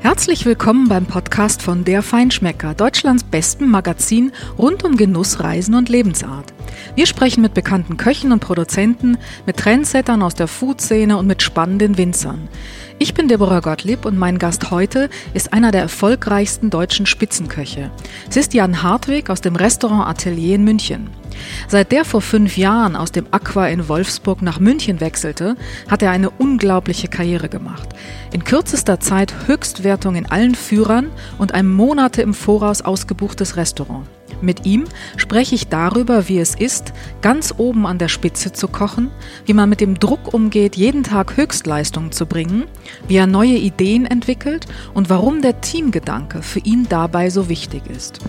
Herzlich willkommen beim Podcast von Der Feinschmecker, Deutschlands besten Magazin rund um Genuss, Reisen und Lebensart. Wir sprechen mit bekannten Köchen und Produzenten, mit Trendsettern aus der Food-Szene und mit spannenden Winzern. Ich bin Deborah Gottlieb und mein Gast heute ist einer der erfolgreichsten deutschen Spitzenköche. Es ist Jan Hartwig aus dem Restaurant Atelier in München. Seit der vor fünf Jahren aus dem Aqua in Wolfsburg nach München wechselte, hat er eine unglaubliche Karriere gemacht. In kürzester Zeit Höchstwertung in allen Führern und ein Monate im Voraus ausgebuchtes Restaurant. Mit ihm spreche ich darüber, wie es ist, ganz oben an der Spitze zu kochen, wie man mit dem Druck umgeht, jeden Tag Höchstleistungen zu bringen, wie er neue Ideen entwickelt und warum der Teamgedanke für ihn dabei so wichtig ist.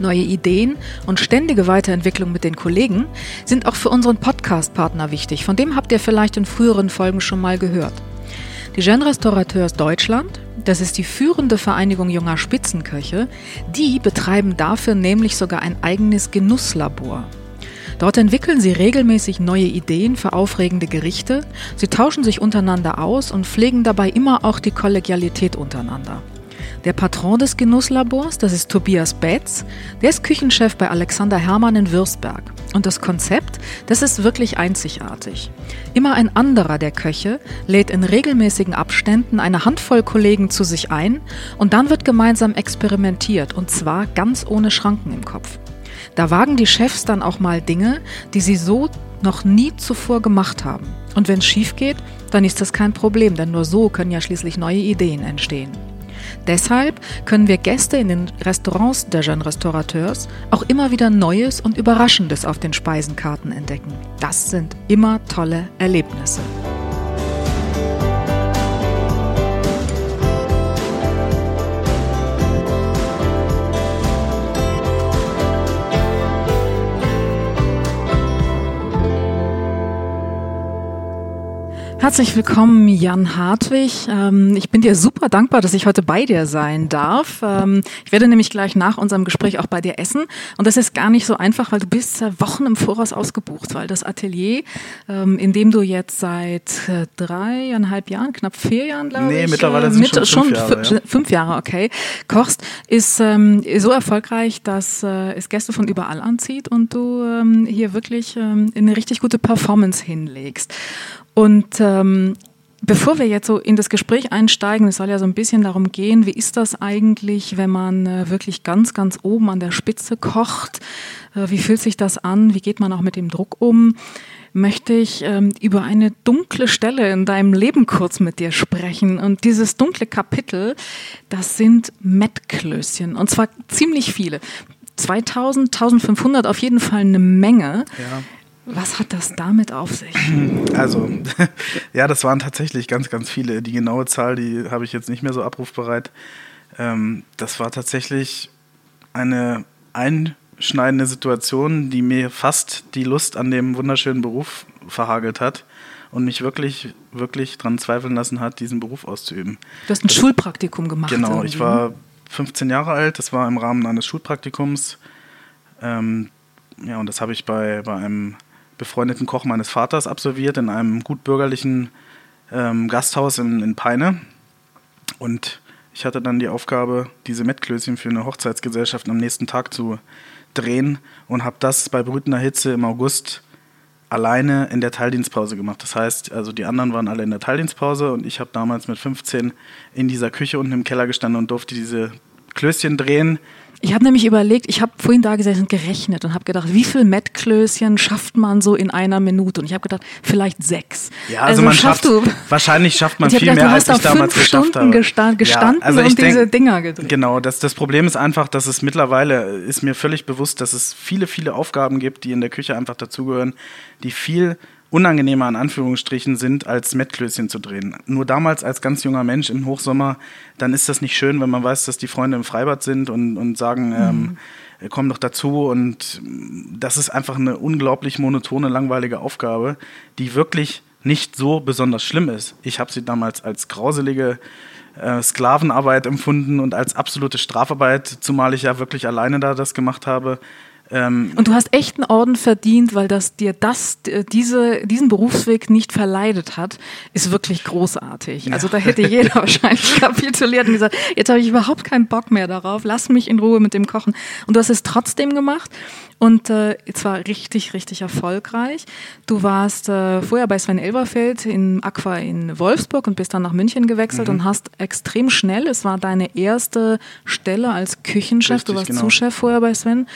Neue Ideen und ständige Weiterentwicklung mit den Kollegen sind auch für unseren Podcast-Partner wichtig. Von dem habt ihr vielleicht in früheren Folgen schon mal gehört. Die Jeune Restaurateurs Deutschland, das ist die führende Vereinigung junger Spitzenköche, die betreiben dafür nämlich sogar ein eigenes Genusslabor. Dort entwickeln sie regelmäßig neue Ideen für aufregende Gerichte, sie tauschen sich untereinander aus und pflegen dabei immer auch die Kollegialität untereinander. Der Patron des Genusslabors, das ist Tobias Betz, der ist Küchenchef bei Alexander Hermann in Würzberg. Und das Konzept, das ist wirklich einzigartig. Immer ein anderer der Köche lädt in regelmäßigen Abständen eine Handvoll Kollegen zu sich ein und dann wird gemeinsam experimentiert und zwar ganz ohne Schranken im Kopf. Da wagen die Chefs dann auch mal Dinge, die sie so noch nie zuvor gemacht haben. Und wenn es schief geht, dann ist das kein Problem, denn nur so können ja schließlich neue Ideen entstehen. Deshalb können wir Gäste in den Restaurants der Jeune Restaurateurs auch immer wieder Neues und Überraschendes auf den Speisenkarten entdecken. Das sind immer tolle Erlebnisse. Herzlich willkommen, Jan Hartwig. Ähm, ich bin dir super dankbar, dass ich heute bei dir sein darf. Ähm, ich werde nämlich gleich nach unserem Gespräch auch bei dir essen. Und das ist gar nicht so einfach, weil du bist Wochen im Voraus ausgebucht, weil das Atelier, ähm, in dem du jetzt seit äh, dreieinhalb Jahren, knapp vier Jahren, glaube nee, ich, mittlerweile sind mit, schon fünf Jahre, ja. fünf Jahre, okay, kochst, ist so erfolgreich, dass äh, es Gäste von überall anzieht und du hier wirklich eine richtig gute Performance hinlegst. Und ähm, Bevor wir jetzt so in das Gespräch einsteigen, es soll ja so ein bisschen darum gehen, wie ist das eigentlich, wenn man äh, wirklich ganz, ganz oben an der Spitze kocht? Äh, wie fühlt sich das an? Wie geht man auch mit dem Druck um? Möchte ich ähm, über eine dunkle Stelle in deinem Leben kurz mit dir sprechen. Und dieses dunkle Kapitel, das sind Mettklößchen. Und zwar ziemlich viele. 2000, 1500 auf jeden Fall eine Menge. Ja. Was hat das damit auf sich? Also, ja, das waren tatsächlich ganz, ganz viele. Die genaue Zahl, die habe ich jetzt nicht mehr so abrufbereit. Ähm, das war tatsächlich eine einschneidende Situation, die mir fast die Lust an dem wunderschönen Beruf verhagelt hat und mich wirklich, wirklich daran zweifeln lassen hat, diesen Beruf auszuüben. Du hast ein das, Schulpraktikum gemacht. Genau, irgendwie. ich war 15 Jahre alt, das war im Rahmen eines Schulpraktikums. Ähm, ja, und das habe ich bei, bei einem befreundeten Koch meines Vaters absolviert in einem gutbürgerlichen ähm, Gasthaus in, in Peine. Und ich hatte dann die Aufgabe, diese Mettklößchen für eine Hochzeitsgesellschaft am nächsten Tag zu drehen und habe das bei brütender Hitze im August alleine in der Teildienstpause gemacht. Das heißt, also die anderen waren alle in der Teildienstpause und ich habe damals mit 15 in dieser Küche unten im Keller gestanden und durfte diese Klößchen drehen ich habe nämlich überlegt, ich habe vorhin da gesessen und gerechnet und habe gedacht, wie viel Mettklößchen schafft man so in einer Minute? Und ich habe gedacht, vielleicht sechs. Ja, also, also man schafft, du, wahrscheinlich schafft man viel gedacht, mehr, als ich damals geschafft habe. Gestanden, gestanden ja, also und denk, diese Dinger gedreht. Genau, das, das Problem ist einfach, dass es mittlerweile, ist mir völlig bewusst, dass es viele, viele Aufgaben gibt, die in der Küche einfach dazugehören, die viel unangenehmer in Anführungsstrichen sind, als Mettklößchen zu drehen. Nur damals als ganz junger Mensch im Hochsommer, dann ist das nicht schön, wenn man weiß, dass die Freunde im Freibad sind und, und sagen, mhm. ähm, komm doch dazu. Und das ist einfach eine unglaublich monotone, langweilige Aufgabe, die wirklich nicht so besonders schlimm ist. Ich habe sie damals als grauselige äh, Sklavenarbeit empfunden und als absolute Strafarbeit, zumal ich ja wirklich alleine da das gemacht habe Ähm, und du hast echt einen Orden verdient, weil das dir das, diese, diesen Berufsweg nicht verleidet hat, ist wirklich großartig. Also da hätte jeder wahrscheinlich kapituliert und gesagt, jetzt habe ich überhaupt keinen Bock mehr darauf, lass mich in Ruhe mit dem Kochen. Und du hast es trotzdem gemacht und äh, zwar richtig, richtig erfolgreich. Du warst äh, vorher bei Sven Elberfeld in Aqua in Wolfsburg und bist dann nach München gewechselt mhm. und hast extrem schnell, es war deine erste Stelle als Küchenchef, richtig, du warst genau. Zuschef vorher bei Sven,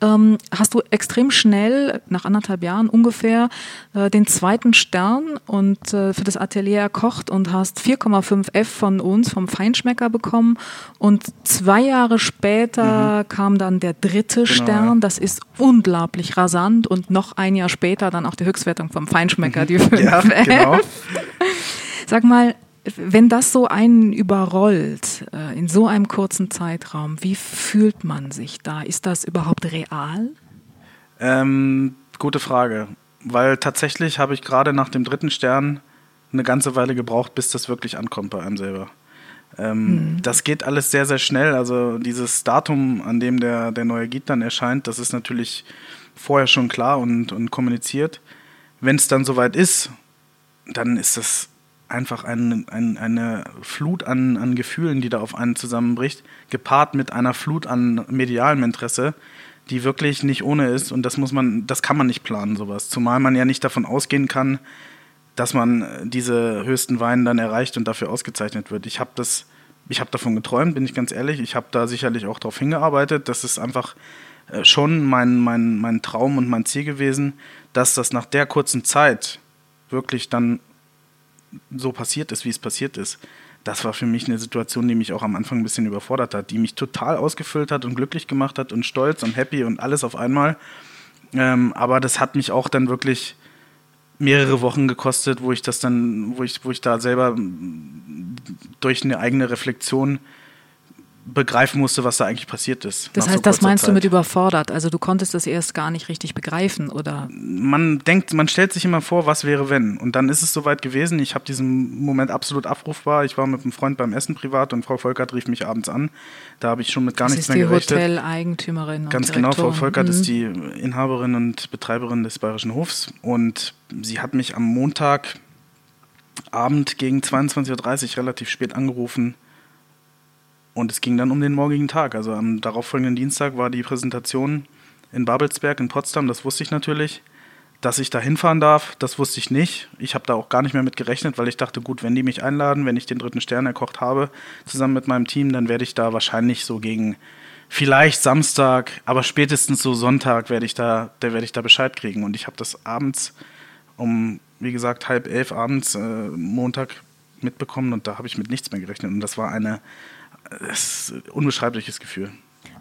ähm, hast du extrem schnell, nach anderthalb Jahren ungefähr, äh, den zweiten Stern und äh, für das Atelier erkocht und hast 4,5 F von uns, vom Feinschmecker bekommen. Und zwei Jahre später mhm. kam dann der dritte genau, Stern. Das ist unglaublich rasant und noch ein Jahr später dann auch die Höchstwertung vom Feinschmecker, die 5 ja, genau. Sag mal, wenn das so einen überrollt, äh, in so einem kurzen Zeitraum, wie fühlt man sich da? Ist das überhaupt real? Ähm, gute Frage, weil tatsächlich habe ich gerade nach dem dritten Stern eine ganze Weile gebraucht, bis das wirklich ankommt bei einem selber. Ähm, mhm. Das geht alles sehr, sehr schnell. Also dieses Datum, an dem der, der neue Git dann erscheint, das ist natürlich vorher schon klar und, und kommuniziert. Wenn es dann soweit ist, dann ist das einfach ein, ein, eine Flut an, an Gefühlen, die da auf einen zusammenbricht, gepaart mit einer Flut an medialem Interesse, die wirklich nicht ohne ist. Und das muss man, das kann man nicht planen, sowas. Zumal man ja nicht davon ausgehen kann, dass man diese höchsten Weinen dann erreicht und dafür ausgezeichnet wird. Ich habe das, ich habe davon geträumt, bin ich ganz ehrlich. Ich habe da sicherlich auch darauf hingearbeitet. Das ist einfach äh, schon mein, mein, mein Traum und mein Ziel gewesen, dass das nach der kurzen Zeit wirklich dann so passiert ist, wie es passiert ist. Das war für mich eine Situation, die mich auch am Anfang ein bisschen überfordert hat, die mich total ausgefüllt hat und glücklich gemacht hat und stolz und happy und alles auf einmal. Ähm, aber das hat mich auch dann wirklich mehrere Wochen gekostet, wo ich das dann, wo ich, wo ich da selber durch eine eigene Reflexion begreifen musste, was da eigentlich passiert ist. Das heißt, so das meinst Zeit. du mit überfordert? Also du konntest das erst gar nicht richtig begreifen, oder? Man denkt, man stellt sich immer vor, was wäre wenn. Und dann ist es soweit gewesen. Ich habe diesen Moment absolut abrufbar. Ich war mit einem Freund beim Essen privat und Frau Volkert rief mich abends an. Da habe ich schon mit gar das nichts mehr gerechnet. Ist die Hoteleigentümerin. Ganz genau, Frau Volkert mhm. ist die Inhaberin und Betreiberin des Bayerischen Hofs. Und sie hat mich am Montagabend gegen 22.30 Uhr relativ spät angerufen und es ging dann um den morgigen Tag. Also am darauffolgenden Dienstag war die Präsentation in Babelsberg in Potsdam, das wusste ich natürlich. Dass ich da hinfahren darf, das wusste ich nicht. Ich habe da auch gar nicht mehr mit gerechnet, weil ich dachte, gut, wenn die mich einladen, wenn ich den dritten Stern erkocht habe, zusammen mit meinem Team, dann werde ich da wahrscheinlich so gegen vielleicht Samstag, aber spätestens so Sonntag werde ich da, da werde ich da Bescheid kriegen. Und ich habe das abends um, wie gesagt, halb elf abends, äh, Montag mitbekommen und da habe ich mit nichts mehr gerechnet. Und das war eine das ist ein unbeschreibliches Gefühl.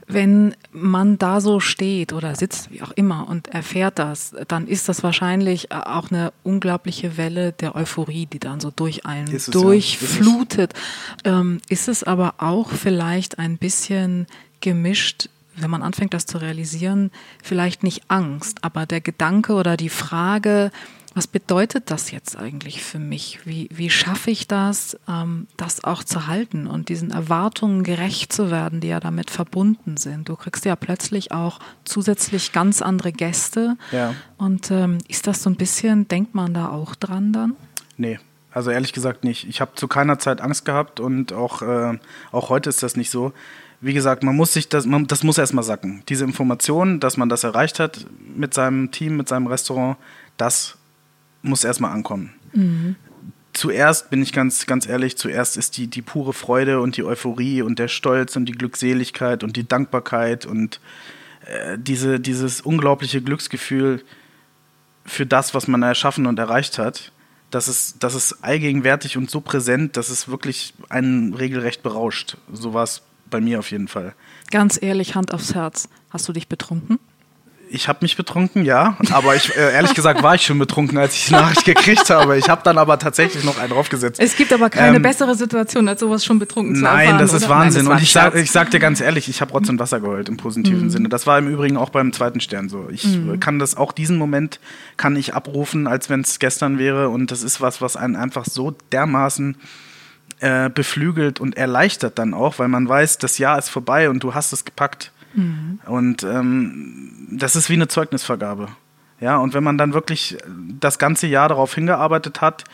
Wenn man da so steht oder sitzt, wie auch immer, und erfährt das, dann ist das wahrscheinlich auch eine unglaubliche Welle der Euphorie, die dann so durch einen ist durchflutet. Ja. Ist, es. ist es aber auch vielleicht ein bisschen gemischt wenn man anfängt, das zu realisieren, vielleicht nicht Angst, aber der Gedanke oder die Frage, was bedeutet das jetzt eigentlich für mich? Wie, wie schaffe ich das, ähm, das auch zu halten und diesen Erwartungen gerecht zu werden, die ja damit verbunden sind? Du kriegst ja plötzlich auch zusätzlich ganz andere Gäste. Ja. Und ähm, ist das so ein bisschen, denkt man da auch dran dann? Nee, also ehrlich gesagt nicht. Ich habe zu keiner Zeit Angst gehabt und auch, äh, auch heute ist das nicht so. Wie gesagt, man muss sich das, man, das muss erstmal sacken. Diese Information, dass man das erreicht hat mit seinem Team, mit seinem Restaurant, das muss erstmal ankommen. Mhm. Zuerst bin ich ganz, ganz ehrlich, zuerst ist die, die pure Freude und die Euphorie und der Stolz und die Glückseligkeit und die Dankbarkeit und äh, diese, dieses unglaubliche Glücksgefühl für das, was man erschaffen und erreicht hat. Das ist, das ist allgegenwärtig und so präsent, dass es wirklich einen regelrecht berauscht. So war es bei mir auf jeden Fall. Ganz ehrlich, Hand aufs Herz. Hast du dich betrunken? Ich habe mich betrunken, ja. Aber ich, äh, ehrlich gesagt war ich schon betrunken, als ich die Nachricht gekriegt habe. Ich habe dann aber tatsächlich noch einen draufgesetzt. Es gibt aber keine ähm, bessere Situation, als sowas schon betrunken zu Nein, erfahren, das ist? Wahnsinn. Nein, das und ich sag, ich sag dir ganz ehrlich, ich habe Rotz und Wasser geheult im positiven mhm. Sinne. Das war im Übrigen auch beim zweiten Stern so. Ich mhm. kann das, auch diesen Moment kann ich abrufen, als wenn es gestern wäre. Und das ist was, was einen einfach so dermaßen äh, beflügelt und erleichtert dann auch, weil man weiß, das Jahr ist vorbei und du hast es gepackt. Mhm. Und ähm, das ist wie eine Zeugnisvergabe. Ja, und wenn man dann wirklich das ganze Jahr darauf hingearbeitet hat,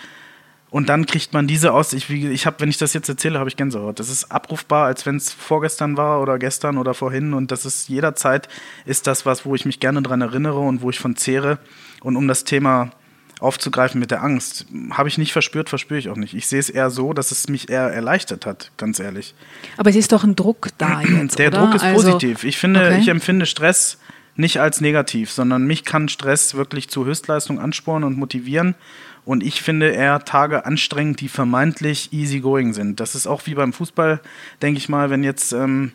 und dann kriegt man diese aus. Ich, ich habe, wenn ich das jetzt erzähle, habe ich Gänsehaut. Das ist abrufbar, als wenn es vorgestern war oder gestern oder vorhin. Und das ist jederzeit ist das was, wo ich mich gerne dran erinnere und wo ich von zehre. Und um das Thema aufzugreifen mit der Angst, habe ich nicht verspürt, verspüre ich auch nicht. Ich sehe es eher so, dass es mich eher erleichtert hat, ganz ehrlich. Aber es ist doch ein Druck da jetzt. Der oder? Druck ist also, positiv. Ich finde, okay. ich empfinde Stress nicht als negativ, sondern mich kann Stress wirklich zu Höchstleistung anspornen und motivieren. Und ich finde eher Tage anstrengend, die vermeintlich easygoing sind. Das ist auch wie beim Fußball, denke ich mal, wenn jetzt ähm,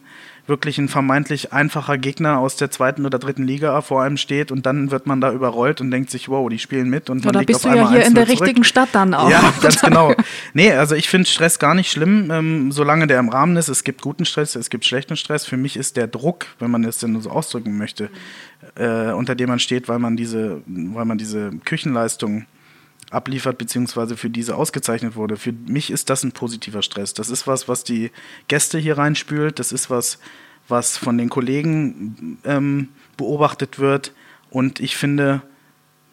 wirklich ein vermeintlich einfacher Gegner aus der zweiten oder dritten Liga vor einem steht und dann wird man da überrollt und denkt sich, wow, die spielen mit und man Oder bist du ja hier in der zurück. richtigen Stadt dann auch. Ja, ganz genau. Nee, also ich finde Stress gar nicht schlimm, ähm, solange der im Rahmen ist. Es gibt guten Stress, es gibt schlechten Stress. Für mich ist der Druck, wenn man es denn so ausdrücken möchte, äh, unter dem man steht, weil man diese, weil man diese Küchenleistung abliefert, beziehungsweise für diese ausgezeichnet wurde. Für mich ist das ein positiver Stress. Das ist was, was die Gäste hier reinspült. Das ist was, was von den Kollegen ähm, beobachtet wird. Und ich finde,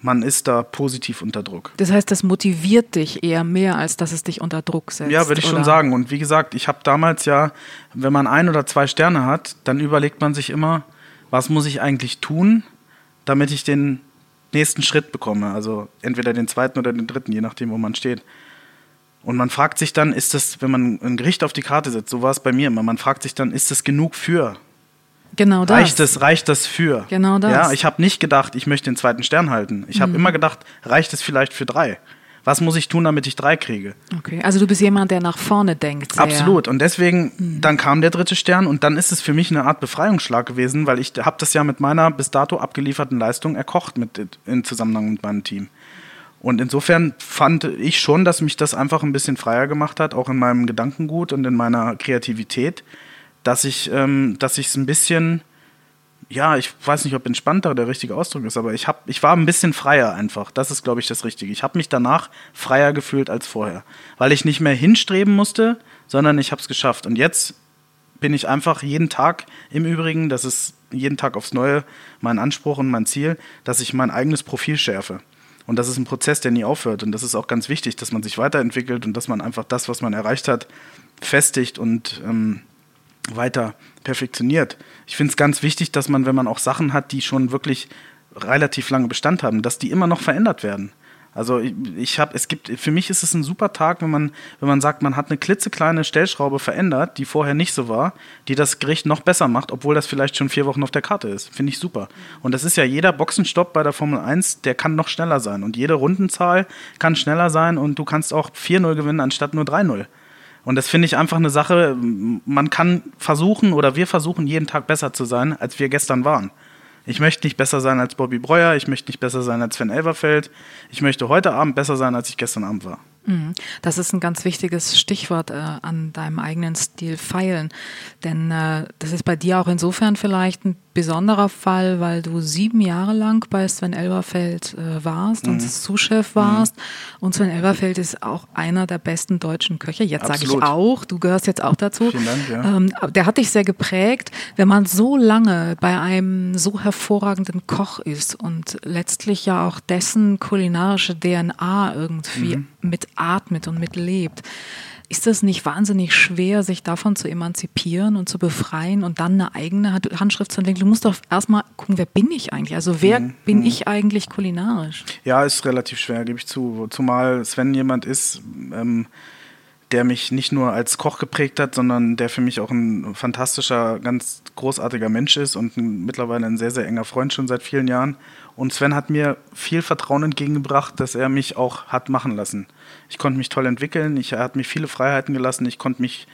man ist da positiv unter Druck. Das heißt, das motiviert dich eher mehr, als dass es dich unter Druck setzt. Ja, würde ich oder? schon sagen. Und wie gesagt, ich habe damals ja, wenn man ein oder zwei Sterne hat, dann überlegt man sich immer, was muss ich eigentlich tun, damit ich den nächsten Schritt bekomme. Also entweder den zweiten oder den dritten, je nachdem, wo man steht. Und man fragt sich dann, ist das, wenn man ein Gericht auf die Karte setzt, so war es bei mir immer, man fragt sich dann, ist das genug für? Genau das. Reicht es, reicht das für? Genau das. Ja, ich habe nicht gedacht, ich möchte den zweiten Stern halten. Ich habe mhm. immer gedacht, reicht es vielleicht für drei? Was muss ich tun, damit ich drei kriege? Okay, also du bist jemand, der nach vorne denkt. Sehr. Absolut. Und deswegen, mhm. dann kam der dritte Stern und dann ist es für mich eine Art Befreiungsschlag gewesen, weil ich habe das ja mit meiner bis dato abgelieferten Leistung erkocht mit, in Zusammenhang mit meinem Team. Und insofern fand ich schon, dass mich das einfach ein bisschen freier gemacht hat, auch in meinem Gedankengut und in meiner Kreativität, dass ich ähm, dass ich es ein bisschen ja, ich weiß nicht, ob entspannter der richtige Ausdruck ist, aber ich, hab, ich war ein bisschen freier einfach. Das ist, glaube ich, das Richtige. Ich habe mich danach freier gefühlt als vorher, weil ich nicht mehr hinstreben musste, sondern ich habe es geschafft. Und jetzt bin ich einfach jeden Tag im Übrigen, das ist jeden Tag aufs Neue mein Anspruch und mein Ziel, dass ich mein eigenes Profil schärfe. Und das ist ein Prozess, der nie aufhört. Und das ist auch ganz wichtig, dass man sich weiterentwickelt und dass man einfach das, was man erreicht hat, festigt und ähm, weiter perfektioniert. Ich finde es ganz wichtig, dass man, wenn man auch Sachen hat, die schon wirklich relativ lange Bestand haben, dass die immer noch verändert werden. Also ich, ich habe, es gibt, für mich ist es ein super Tag, wenn man, wenn man sagt, man hat eine klitzekleine Stellschraube verändert, die vorher nicht so war, die das Gericht noch besser macht, obwohl das vielleicht schon vier Wochen auf der Karte ist. Finde ich super. Und das ist ja jeder Boxenstopp bei der Formel 1, der kann noch schneller sein. Und jede Rundenzahl kann schneller sein und du kannst auch 4-0 gewinnen anstatt nur 3-0. Und das finde ich einfach eine Sache, man kann versuchen oder wir versuchen jeden Tag besser zu sein, als wir gestern waren. Ich möchte nicht besser sein als Bobby Breuer, ich möchte nicht besser sein als Sven Elverfeld, ich möchte heute Abend besser sein, als ich gestern Abend war. Mhm. Das ist ein ganz wichtiges Stichwort äh, an deinem eigenen Stil feilen. Denn äh, das ist bei dir auch insofern vielleicht ein besonderer Fall, weil du sieben Jahre lang bei Sven Elberfeld äh, warst mhm. und Zuschef warst. Mhm. Und Sven Elberfeld ist auch einer der besten deutschen Köche. Jetzt sage ich auch, du gehörst jetzt auch dazu. Vielen Dank, ja. Ähm, der hat dich sehr geprägt. Wenn man so lange bei einem so hervorragenden Koch ist und letztlich ja auch dessen kulinarische DNA irgendwie mhm. mit atmet und mitlebt. Ist das nicht wahnsinnig schwer, sich davon zu emanzipieren und zu befreien und dann eine eigene Handschrift zu entwickeln? Du musst doch erstmal gucken, wer bin ich eigentlich? Also wer mhm. bin mhm. ich eigentlich kulinarisch? Ja, ist relativ schwer, gebe ich zu. Zumal Sven jemand ist, ähm, der mich nicht nur als Koch geprägt hat, sondern der für mich auch ein fantastischer, ganz großartiger Mensch ist und mittlerweile ein sehr, sehr enger Freund schon seit vielen Jahren. Und Sven hat mir viel Vertrauen entgegengebracht, dass er mich auch hat machen lassen. Ich konnte mich toll entwickeln, ich, er hat mir viele Freiheiten gelassen, ich konnte mich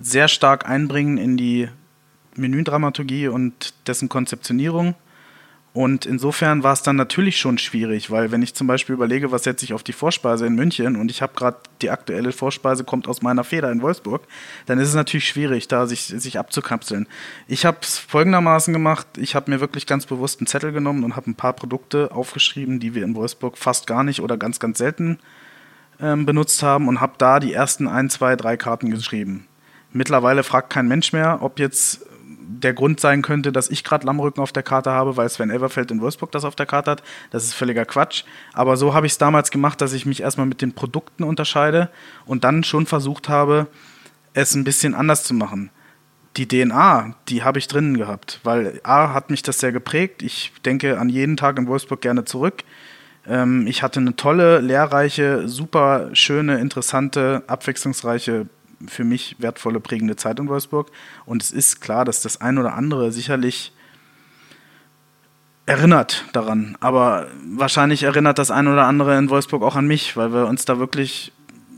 sehr stark einbringen in die Menüdramaturgie und dessen Konzeptionierung. Und insofern war es dann natürlich schon schwierig, weil wenn ich zum Beispiel überlege, was setze ich auf die Vorspeise in München und ich habe gerade die aktuelle Vorspeise kommt aus meiner Feder in Wolfsburg, dann ist es natürlich schwierig, da sich, sich abzukapseln. Ich habe es folgendermaßen gemacht, ich habe mir wirklich ganz bewusst einen Zettel genommen und habe ein paar Produkte aufgeschrieben, die wir in Wolfsburg fast gar nicht oder ganz, ganz selten ähm, benutzt haben und habe da die ersten ein, zwei, drei Karten geschrieben. Mittlerweile fragt kein Mensch mehr, ob jetzt der Grund sein könnte, dass ich gerade Lammrücken auf der Karte habe, weil Sven Elverfeld in Wolfsburg das auf der Karte hat. Das ist völliger Quatsch. Aber so habe ich es damals gemacht, dass ich mich erstmal mit den Produkten unterscheide und dann schon versucht habe, es ein bisschen anders zu machen. Die DNA, die habe ich drinnen gehabt, weil A hat mich das sehr geprägt. Ich denke an jeden Tag in Wolfsburg gerne zurück. Ähm, ich hatte eine tolle, lehrreiche, super schöne, interessante, abwechslungsreiche für mich wertvolle, prägende Zeit in Wolfsburg. Und es ist klar, dass das ein oder andere sicherlich erinnert daran. Aber wahrscheinlich erinnert das ein oder andere in Wolfsburg auch an mich, weil wir uns da wirklich,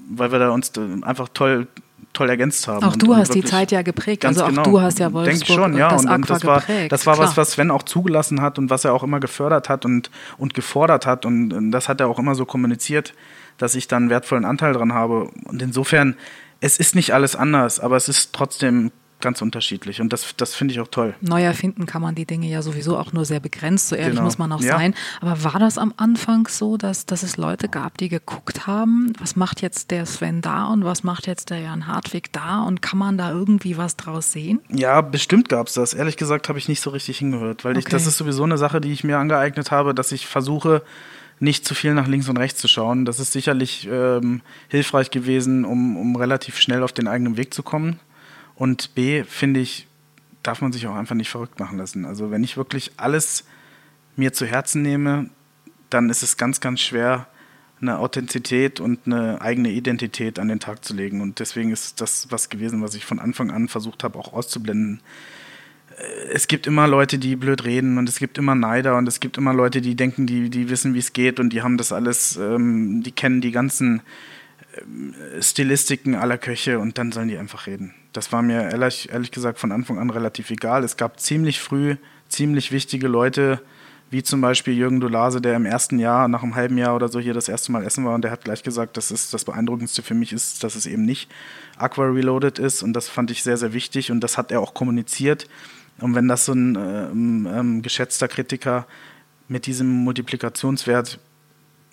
weil wir da uns einfach toll toll ergänzt haben. Auch du hast die Zeit ja geprägt. Also auch genau, du hast ja Wolfsburg ich schon, ja. das und, und das war, geprägt. Das war was, was Sven auch zugelassen hat und was er auch immer gefördert hat und, und gefordert hat. Und, und das hat er auch immer so kommuniziert, dass ich da einen wertvollen Anteil dran habe. Und insofern es ist nicht alles anders, aber es ist trotzdem ganz unterschiedlich und das, das finde ich auch toll. Neu erfinden kann man die Dinge ja sowieso auch nur sehr begrenzt, so ehrlich genau. muss man auch ja. sein. Aber war das am Anfang so, dass, dass es Leute gab, die geguckt haben, was macht jetzt der Sven da und was macht jetzt der Jan Hartwig da und kann man da irgendwie was draus sehen? Ja, bestimmt gab es das. Ehrlich gesagt habe ich nicht so richtig hingehört, weil okay. ich, das ist sowieso eine Sache, die ich mir angeeignet habe, dass ich versuche, nicht zu viel nach links und rechts zu schauen. Das ist sicherlich ähm, hilfreich gewesen, um, um relativ schnell auf den eigenen Weg zu kommen. Und B, finde ich, darf man sich auch einfach nicht verrückt machen lassen. Also wenn ich wirklich alles mir zu Herzen nehme, dann ist es ganz, ganz schwer, eine Authentizität und eine eigene Identität an den Tag zu legen. Und deswegen ist das was gewesen, was ich von Anfang an versucht habe, auch auszublenden. Es gibt immer Leute, die blöd reden und es gibt immer Neider und es gibt immer Leute, die denken, die, die wissen, wie es geht und die haben das alles, ähm, die kennen die ganzen ähm, Stilistiken aller Köche und dann sollen die einfach reden. Das war mir ehrlich, ehrlich gesagt von Anfang an relativ egal. Es gab ziemlich früh ziemlich wichtige Leute, wie zum Beispiel Jürgen Dolase, der im ersten Jahr, nach einem halben Jahr oder so hier das erste Mal essen war und der hat gleich gesagt, dass es das Beeindruckendste für mich ist, dass es eben nicht Aqua Reloaded ist und das fand ich sehr, sehr wichtig und das hat er auch kommuniziert. Und wenn das so ein ähm, ähm, geschätzter Kritiker mit diesem Multiplikationswert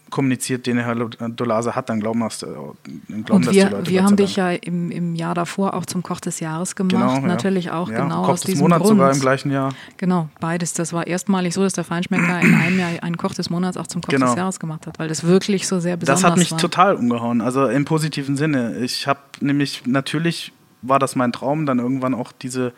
kommuniziert, den Herr Dolase hat, dann glauben, das, äh, glauben und wir, das die Leute. Wir haben dich ja im, im Jahr davor auch zum Koch des Jahres gemacht. Genau, ja. Natürlich auch ja, genau Koch aus des diesem Monats Grund. sogar im gleichen Jahr. Genau, beides. Das war erstmalig so, dass der Feinschmecker in einem Jahr einen Koch des Monats auch zum Koch genau. des Jahres gemacht hat, weil das wirklich so sehr besonders war. Das hat mich war. total umgehauen, also im positiven Sinne. Ich habe nämlich natürlich war das mein Traum, dann irgendwann auch diese,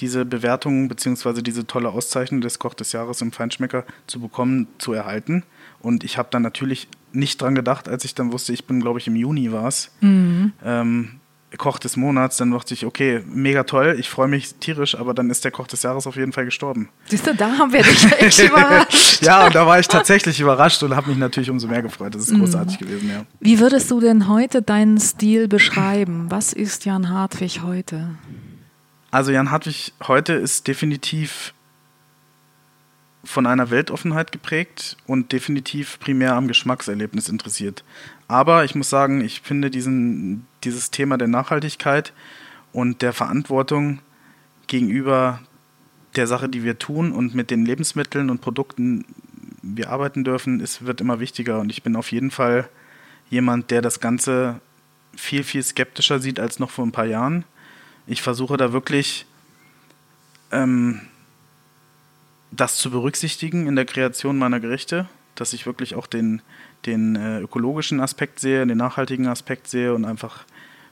diese Bewertung bzw. diese tolle Auszeichnung des Koch des Jahres im Feinschmecker zu bekommen, zu erhalten. Und ich habe dann natürlich nicht dran gedacht, als ich dann wusste, ich bin, glaube ich, im Juni war es, mhm. ähm, Koch des Monats, dann dachte ich, okay, mega toll, ich freue mich tierisch, aber dann ist der Koch des Jahres auf jeden Fall gestorben. Siehst du, da haben wir dich echt überrascht. ja, und da war ich tatsächlich überrascht und habe mich natürlich umso mehr gefreut. Das ist großartig mhm. gewesen, ja. Wie würdest du denn heute deinen Stil beschreiben? Was ist Jan Hartwig heute? Also Jan Hartwig heute ist definitiv von einer Weltoffenheit geprägt und definitiv primär am Geschmackserlebnis interessiert. Aber ich muss sagen, ich finde diesen, dieses Thema der Nachhaltigkeit und der Verantwortung gegenüber der Sache, die wir tun und mit den Lebensmitteln und Produkten wir arbeiten dürfen, es wird immer wichtiger. Und ich bin auf jeden Fall jemand, der das Ganze viel, viel skeptischer sieht als noch vor ein paar Jahren. Ich versuche da wirklich ähm, das zu berücksichtigen in der Kreation meiner Gerichte, dass ich wirklich auch den, den äh, ökologischen Aspekt sehe, den nachhaltigen Aspekt sehe und einfach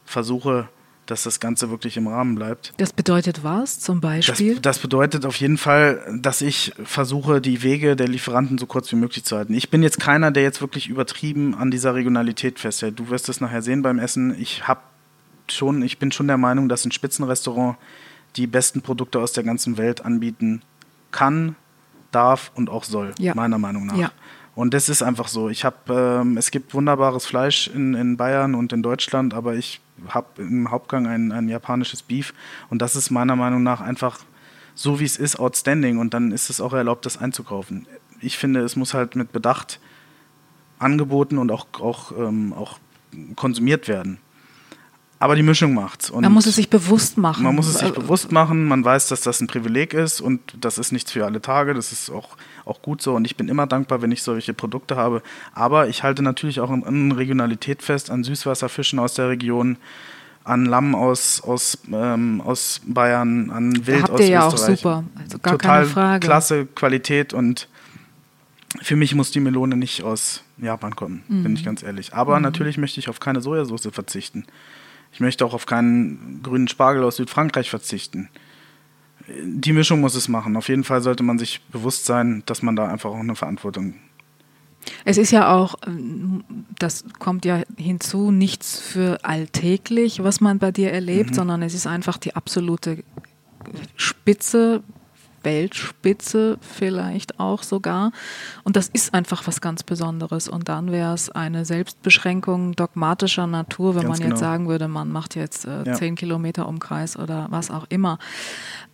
versuche, dass das Ganze wirklich im Rahmen bleibt. Das bedeutet was zum Beispiel? Das, das, bedeutet auf jeden Fall, dass ich versuche, die Wege der Lieferanten so kurz wie möglich zu halten. Ich bin jetzt keiner, der jetzt wirklich übertrieben an dieser Regionalität festhält. Du wirst es nachher sehen beim Essen. Ich habe schon, ich bin schon der Meinung, dass ein Spitzenrestaurant die besten Produkte aus der ganzen Welt anbieten kann, darf und auch soll, ja. meiner Meinung nach. Ja. Und das ist einfach so. Ich habe, ähm, es gibt wunderbares Fleisch in, in Bayern und in Deutschland, aber ich habe im Hauptgang ein, ein japanisches Beef und das ist meiner Meinung nach einfach so, wie es ist, outstanding und dann ist es auch erlaubt, das einzukaufen. Ich finde, es muss halt mit Bedacht angeboten und auch, auch, ähm, auch konsumiert werden. Aber die Mischung macht's. Und man muss es sich bewusst machen. Man muss es sich bewusst machen. Man weiß, dass das ein Privileg ist und das ist nichts für alle Tage. Das ist auch, auch gut so. Und ich bin immer dankbar, wenn ich solche Produkte habe. Aber ich halte natürlich auch an, an Regionalität fest, an Süßwasserfischen aus der Region. an Lamm aus, aus, ähm, aus Bayern, an Wild Habt aus ihr ja auch Österreich. super. Also gar Total keine Frage. klasse Qualität und für mich muss die Melone nicht aus Japan kommen, bin Mhm. ich ganz ehrlich. Aber natürlich möchte ich auf keine Sojasauce verzichten. Ich möchte auch auf keinen grünen Spargel aus Südfrankreich verzichten. Die Mischung muss es machen. Auf jeden Fall sollte man sich bewusst sein, dass man da einfach auch eine Verantwortung Es ist ja auch, das kommt ja hinzu, nichts für alltäglich, was man bei dir erlebt, sondern es ist einfach die absolute Spitze, Weltspitze vielleicht auch sogar. Und das ist einfach was ganz Besonderes. Und dann wäre es eine Selbstbeschränkung dogmatischer Natur, wenn Ganz man jetzt genau. sagen würde, man macht jetzt äh, Ja. 10 Kilometer Umkreis oder was auch immer.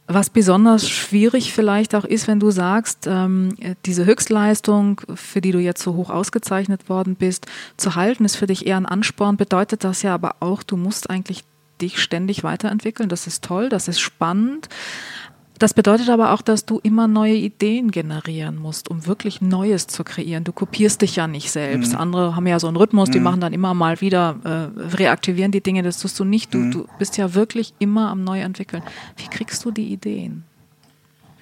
Was besonders schwierig vielleicht auch ist, wenn du sagst, ähm, diese Höchstleistung, für die du jetzt so hoch ausgezeichnet worden bist, zu halten, ist für dich eher ein Ansporn, bedeutet das ja aber auch, du musst eigentlich dich ständig weiterentwickeln. Das ist toll, das ist spannend. Das bedeutet aber auch, dass du immer neue Ideen generieren musst, um wirklich Neues zu kreieren. Du kopierst dich ja nicht selbst. Andere haben ja so einen Rhythmus, die machen dann immer mal wieder, äh, reaktivieren die Dinge, das tust du nicht. Du, du bist ja wirklich immer am Neuentwickeln. Wie kriegst du die Ideen?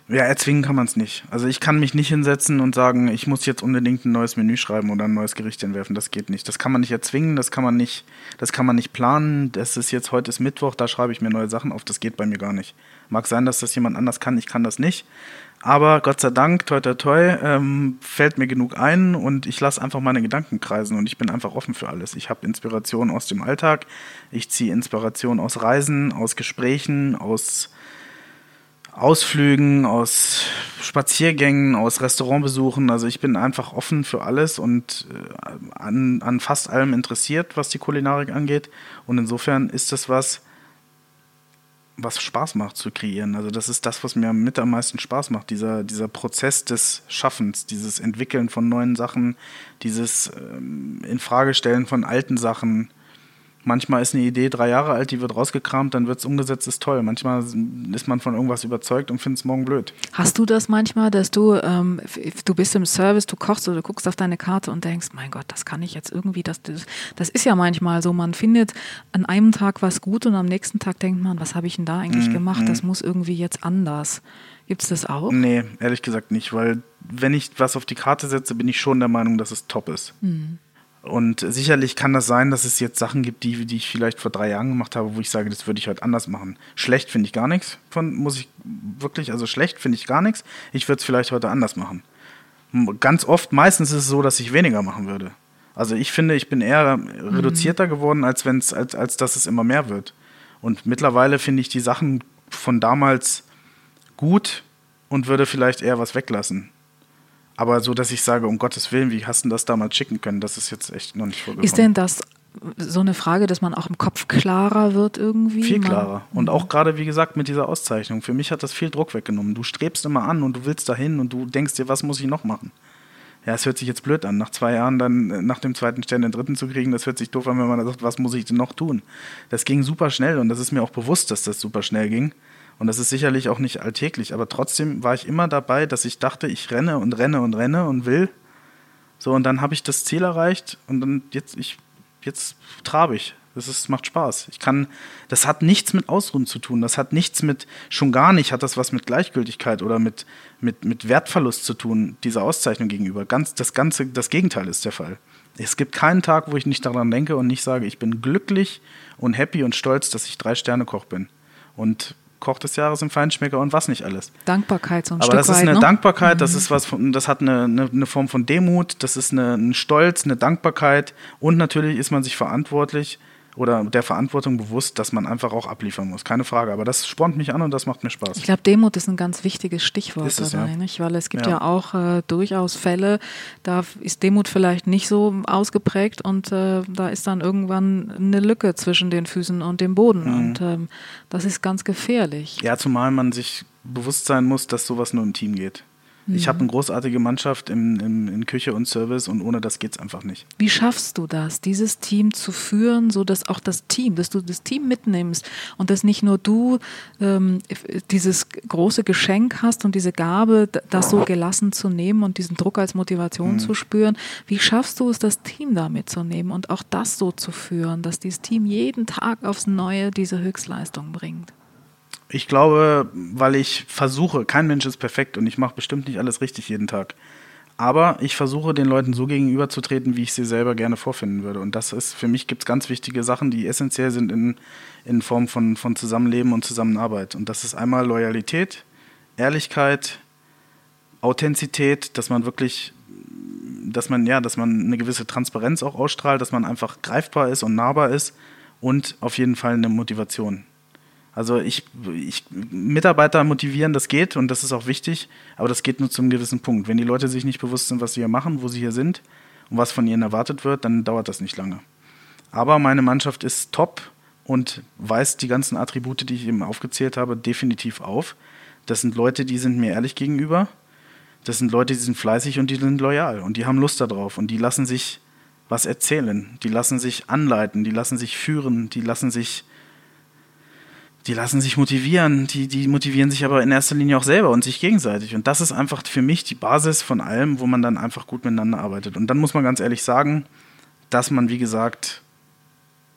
Ja, erzwingen kann man es nicht. Also ich kann mich nicht hinsetzen und sagen, ich muss jetzt unbedingt ein neues Menü schreiben oder ein neues Gericht entwerfen. Das geht nicht. Das kann man nicht erzwingen, das kann man nicht, das kann man nicht planen. Das ist jetzt, heute ist Mittwoch, da schreibe ich mir neue Sachen auf. Das geht bei mir gar nicht. Mag sein, dass das jemand anders kann, ich kann das nicht. Aber Gott sei Dank, toi toi toi, ähm, fällt mir genug ein und ich lasse einfach meine Gedanken kreisen und ich bin einfach offen für alles. Ich habe Inspiration aus dem Alltag, ich ziehe Inspiration aus Reisen, aus Gesprächen, aus Ausflügen, aus Spaziergängen, aus Restaurantbesuchen. Also ich bin einfach offen für alles und äh, an, an fast allem interessiert, was die Kulinarik angeht. Und insofern ist das was, was Spaß macht zu kreieren. Also das ist das, was mir mit am meisten Spaß macht. Dieser, dieser Prozess des Schaffens, dieses Entwickeln von neuen Sachen, dieses ähm, Infragestellen von alten Sachen. Manchmal ist eine Idee drei Jahre alt, die wird rausgekramt, dann wird es umgesetzt, ist toll. Manchmal ist man von irgendwas überzeugt und findet es morgen blöd. Hast du das manchmal, dass du, ähm, du bist im Service, du kochst oder du guckst auf deine Karte und denkst, mein Gott, das kann ich jetzt irgendwie, das, das, das ist ja manchmal so, man findet an einem Tag was gut und am nächsten Tag denkt man, was habe ich denn da eigentlich gemacht, das muss irgendwie jetzt anders. Gibt es das auch? Nee, ehrlich gesagt nicht, weil wenn ich was auf die Karte setze, bin ich schon der Meinung, dass es top ist. Und sicherlich kann das sein, dass es jetzt Sachen gibt, die, die ich vielleicht vor drei Jahren gemacht habe, wo ich sage, das würde ich heute anders machen. Schlecht finde ich gar nichts von, muss ich wirklich, also schlecht finde ich gar nichts. Ich würde es vielleicht heute anders machen. Ganz oft, meistens ist es so, dass ich weniger machen würde. Also ich finde, ich bin eher reduzierter geworden, als wenn's, als, als dass es immer mehr wird. Und mittlerweile finde ich die Sachen von damals gut und würde vielleicht eher was weglassen. Aber so, dass ich sage, um Gottes Willen, wie hast du das damals schicken können, das ist jetzt echt noch nicht vorgekommen. Ist denn das so eine Frage, dass man auch im Kopf klarer wird irgendwie? viel klarer. Und auch gerade, wie gesagt, mit dieser Auszeichnung. Für mich hat das viel Druck weggenommen. Du strebst immer an und du willst dahin und du denkst dir, was muss ich noch machen? Ja, es hört sich jetzt blöd an, nach zwei Jahren dann äh, nach dem zweiten Stern den dritten zu kriegen, das hört sich doof an, wenn man sagt, was muss ich denn noch tun? Das ging super schnell und das ist mir auch bewusst, dass das super schnell ging. Und das ist sicherlich auch nicht alltäglich, aber trotzdem war ich immer dabei, dass ich dachte, ich renne und renne und renne und will. So, und dann habe ich das Ziel erreicht und dann jetzt, ich, jetzt trabe ich. Das ist, macht Spaß. Ich kann, das hat nichts mit Ausruhen zu tun. Das hat nichts mit, schon gar nicht hat das was mit Gleichgültigkeit oder mit, mit, mit Wertverlust zu tun, dieser Auszeichnung gegenüber. Ganz, das Ganze, das Gegenteil ist der Fall. Es gibt keinen Tag, wo ich nicht daran denke und nicht sage, ich bin glücklich und happy und stolz, dass ich drei Sterne Koch bin. Und Koch des Jahres im Feinschmecker und was nicht alles. Dankbarkeit so ein Aber Stück das ist weit, eine ne? Dankbarkeit, das ist was, von, das hat eine, eine, eine Form von Demut, das ist eine, ein Stolz, eine Dankbarkeit und natürlich ist man sich verantwortlich oder der Verantwortung bewusst, dass man einfach auch abliefern muss. Keine Frage. Aber das spornt mich an und das macht mir Spaß. Ich glaube, Demut ist ein ganz wichtiges Stichwort Ist es, dabei, ja. nicht? weil es gibt Ja. ja, auch äh, durchaus Fälle, da ist Demut vielleicht nicht so ausgeprägt und äh, da ist dann irgendwann eine Lücke zwischen den Füßen und dem Boden Mhm. und ähm, das ist ganz gefährlich. Ja, zumal man sich bewusst sein muss, dass sowas nur im Team geht. Mhm. Ich habe eine großartige Mannschaft im, im, in Küche und Service und ohne das geht es einfach nicht. Wie schaffst du das, dieses Team zu führen, so dass auch das Team, dass du das Team mitnimmst und dass nicht nur du ähm, dieses große Geschenk hast und diese Gabe, das so gelassen zu nehmen und diesen Druck als Motivation mhm. zu spüren. Wie schaffst du es, das Team da mitzunehmen und auch das so zu führen, dass dieses Team jeden Tag aufs Neue diese Höchstleistung bringt? Ich glaube, weil ich versuche, kein Mensch ist perfekt und ich mache bestimmt nicht alles richtig jeden Tag. Aber ich versuche den Leuten so gegenüberzutreten, wie ich sie selber gerne vorfinden würde. Und das ist, für mich gibt es ganz wichtige Sachen, die essentiell sind in, in Form von, von Zusammenleben und Zusammenarbeit. Und das ist einmal Loyalität, Ehrlichkeit, Authentizität, dass man wirklich, dass man, ja, dass man eine gewisse Transparenz auch ausstrahlt, dass man einfach greifbar ist und nahbar ist und auf jeden Fall eine Motivation. Also ich, ich, Mitarbeiter motivieren, das geht und das ist auch wichtig, aber das geht nur zu einem gewissen Punkt. Wenn die Leute sich nicht bewusst sind, was sie hier machen, wo sie hier sind und was von ihnen erwartet wird, dann dauert das nicht lange. Aber meine Mannschaft ist top und weist die ganzen Attribute, die ich eben aufgezählt habe, definitiv auf. Das sind Leute, die sind mir ehrlich gegenüber. Das sind Leute, die sind fleißig und die sind loyal und die haben Lust darauf und die lassen sich was erzählen, die lassen sich anleiten, die lassen sich führen, die lassen sich die lassen sich motivieren, die, die motivieren sich aber in erster Linie auch selber und sich gegenseitig. Und das ist einfach für mich die Basis von allem, wo man dann einfach gut miteinander arbeitet. Und dann muss man ganz ehrlich sagen, dass man, wie gesagt,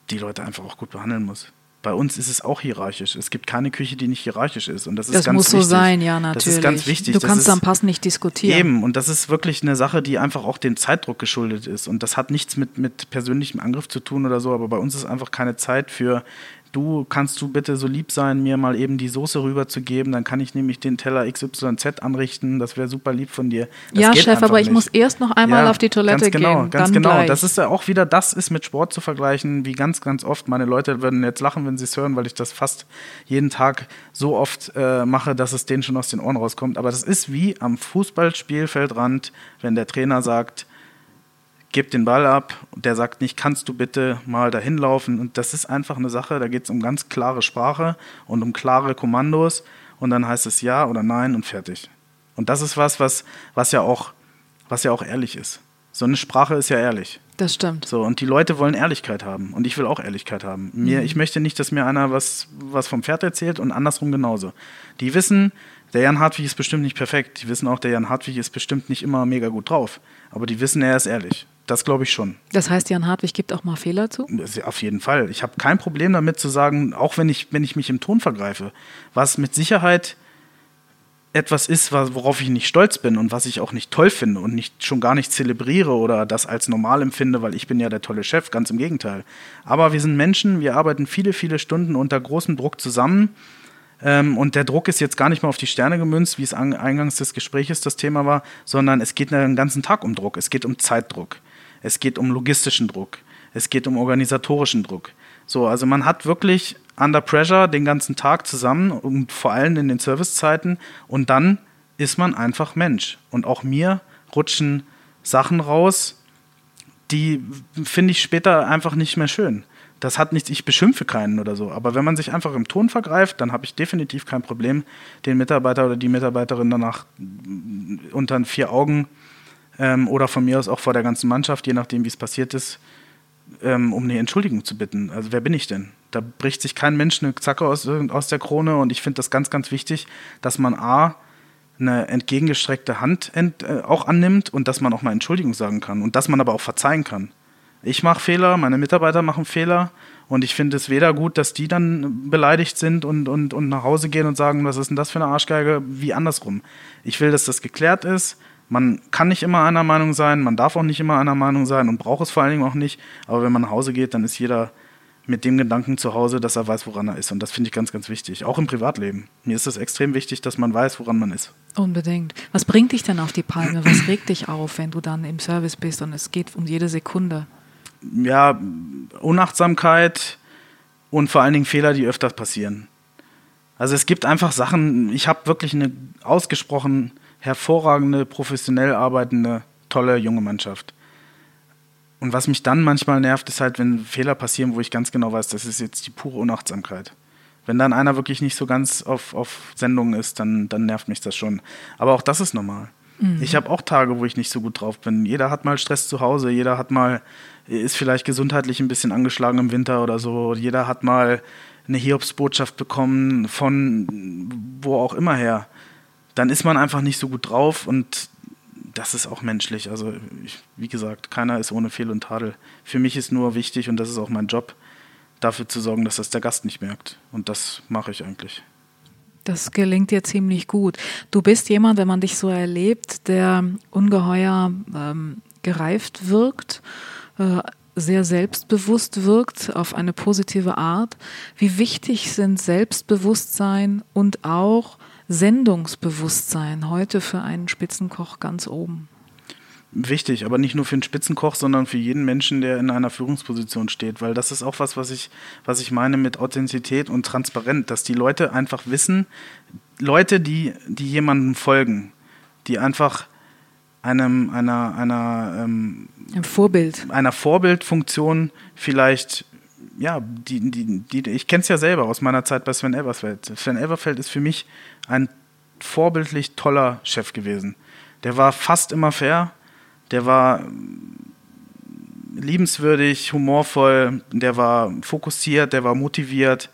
die Leute einfach auch gut behandeln muss. Bei uns ist es auch hierarchisch. Es gibt keine Küche, die nicht hierarchisch ist. Und das ist das ganz muss wichtig. so sein, ja, natürlich. Das ist ganz wichtig. Du das kannst ist, am Pass nicht diskutieren. Eben, und das ist wirklich eine Sache, die einfach auch dem Zeitdruck geschuldet ist. Und das hat nichts mit, mit persönlichem Angriff zu tun oder so, aber bei uns ist einfach keine Zeit für du kannst du bitte so lieb sein, mir mal eben die Soße rüberzugeben, dann kann ich nämlich den Teller XYZ anrichten, das wäre super lieb von dir. Das ja, Chef, aber ich nicht. muss erst noch einmal ja, auf die Toilette ganz genau, gehen. Ganz genau, gleich. das ist ja auch wieder, das ist mit Sport zu vergleichen, wie ganz, ganz oft. Meine Leute würden jetzt lachen, wenn sie es hören, weil ich das fast jeden Tag so oft äh, mache, dass es denen schon aus den Ohren rauskommt. Aber das ist wie am Fußballspielfeldrand, wenn der Trainer sagt, gibt den Ball ab und der sagt nicht, kannst du bitte mal dahin laufen. Und das ist einfach eine Sache, da geht es um ganz klare Sprache und um klare Kommandos und dann heißt es ja oder nein und fertig. Und das ist was, was, was ja auch, was ja auch ehrlich ist. So eine Sprache ist ja ehrlich. Das stimmt. So, und die Leute wollen Ehrlichkeit haben. Und ich will auch Ehrlichkeit haben. Mir, mhm. Ich möchte nicht, dass mir einer was, was vom Pferd erzählt und andersrum genauso. Die wissen, der Jan Hartwig ist bestimmt nicht perfekt. Die wissen auch, der Jan Hartwig ist bestimmt nicht immer mega gut drauf. Aber die wissen, er ist ehrlich. Das glaube ich schon. Das heißt, Jan Hartwig gibt auch mal Fehler zu? Auf jeden Fall. Ich habe kein Problem damit zu sagen, auch wenn ich, wenn ich mich im Ton vergreife, was mit Sicherheit etwas ist, worauf ich nicht stolz bin und was ich auch nicht toll finde und nicht, schon gar nicht zelebriere oder das als normal empfinde, weil ich bin ja der tolle Chef, ganz im Gegenteil. Aber wir sind Menschen, wir arbeiten viele, viele Stunden unter großem Druck zusammen ähm, und der Druck ist jetzt gar nicht mal auf die Sterne gemünzt, wie es eingangs des Gesprächs das Thema war, sondern es geht den ganzen Tag um Druck, es geht um Zeitdruck. Es geht um logistischen Druck. Es geht um organisatorischen Druck. So, also man hat wirklich under pressure den ganzen Tag zusammen und vor allem in den Servicezeiten und dann ist man einfach Mensch. Und auch mir rutschen Sachen raus, die finde ich später einfach nicht mehr schön. Das hat nichts, ich beschimpfe keinen oder so, aber wenn man sich einfach im Ton vergreift, dann habe ich definitiv kein Problem, den Mitarbeiter oder die Mitarbeiterin danach unter vier Augen ähm, oder von mir aus auch vor der ganzen Mannschaft, je nachdem, wie es passiert ist, ähm, um eine Entschuldigung zu bitten. Also wer bin ich denn? Da bricht sich kein Mensch eine Zacke aus, aus der Krone und ich finde das ganz, ganz wichtig, dass man A, eine entgegengestreckte Hand ent, äh, auch annimmt und dass man auch mal Entschuldigung sagen kann und dass man aber auch verzeihen kann. Ich mache Fehler, meine Mitarbeiter machen Fehler und ich finde es weder gut, dass die dann beleidigt sind und, und, und nach Hause gehen und sagen, was ist denn das für eine Arschgeige, wie andersrum. Ich will, dass das geklärt ist, man kann nicht immer einer Meinung sein, man darf auch nicht immer einer Meinung sein und braucht es vor allen Dingen auch nicht. Aber wenn man nach Hause geht, dann ist jeder mit dem Gedanken zu Hause, dass er weiß, woran er ist. Und das finde ich ganz, ganz wichtig. Auch im Privatleben. Mir ist es extrem wichtig, dass man weiß, woran man ist. Unbedingt. Was bringt dich denn auf die Palme? Was regt dich auf, wenn du dann im Service bist und es geht um jede Sekunde? Ja, Unachtsamkeit und vor allen Dingen Fehler, die öfter passieren. Also es gibt einfach Sachen, ich habe wirklich eine ausgesprochen hervorragende, professionell arbeitende, tolle junge Mannschaft. Und was mich dann manchmal nervt, ist halt, wenn Fehler passieren, wo ich ganz genau weiß, das ist jetzt die pure Unachtsamkeit. Wenn dann einer wirklich nicht so ganz auf, auf Sendung ist, dann, dann nervt mich das schon. Aber auch das ist normal. Mhm. Ich habe auch Tage, wo ich nicht so gut drauf bin. Jeder hat mal Stress zu Hause, jeder hat mal, ist vielleicht gesundheitlich ein bisschen angeschlagen im Winter oder so. Jeder hat mal eine Hiobsbotschaft bekommen von wo auch immer her. Dann ist man einfach nicht so gut drauf und das ist auch menschlich. Also, ich, wie gesagt, keiner ist ohne Fehl und Tadel. Für mich ist nur wichtig, und das ist auch mein Job, dafür zu sorgen, dass das der Gast nicht merkt. Und das mache ich eigentlich. Das gelingt dir ziemlich gut. Du bist jemand, wenn man dich so erlebt, der ungeheuer ähm, gereift wirkt, sehr selbstbewusst wirkt auf eine positive Art. Wie wichtig sind Selbstbewusstsein und auch Sendungsbewusstsein heute für einen Spitzenkoch ganz oben? Wichtig, aber nicht nur für einen Spitzenkoch, sondern für jeden Menschen, der in einer Führungsposition steht, weil das ist auch was, was ich, was ich meine mit Authentizität und Transparenz, dass die Leute einfach wissen, Leute, die, die jemandem folgen, die einfach einem, einer, einer, ähm, Ein Vorbild. einer Vorbildfunktion vielleicht ja, die, die, die, ich kenne es ja selber aus meiner Zeit bei Sven Everfeld. Sven Everfeld ist für mich ein vorbildlich toller Chef gewesen. Der war fast immer fair, der war liebenswürdig, humorvoll, der war fokussiert, der war motiviert.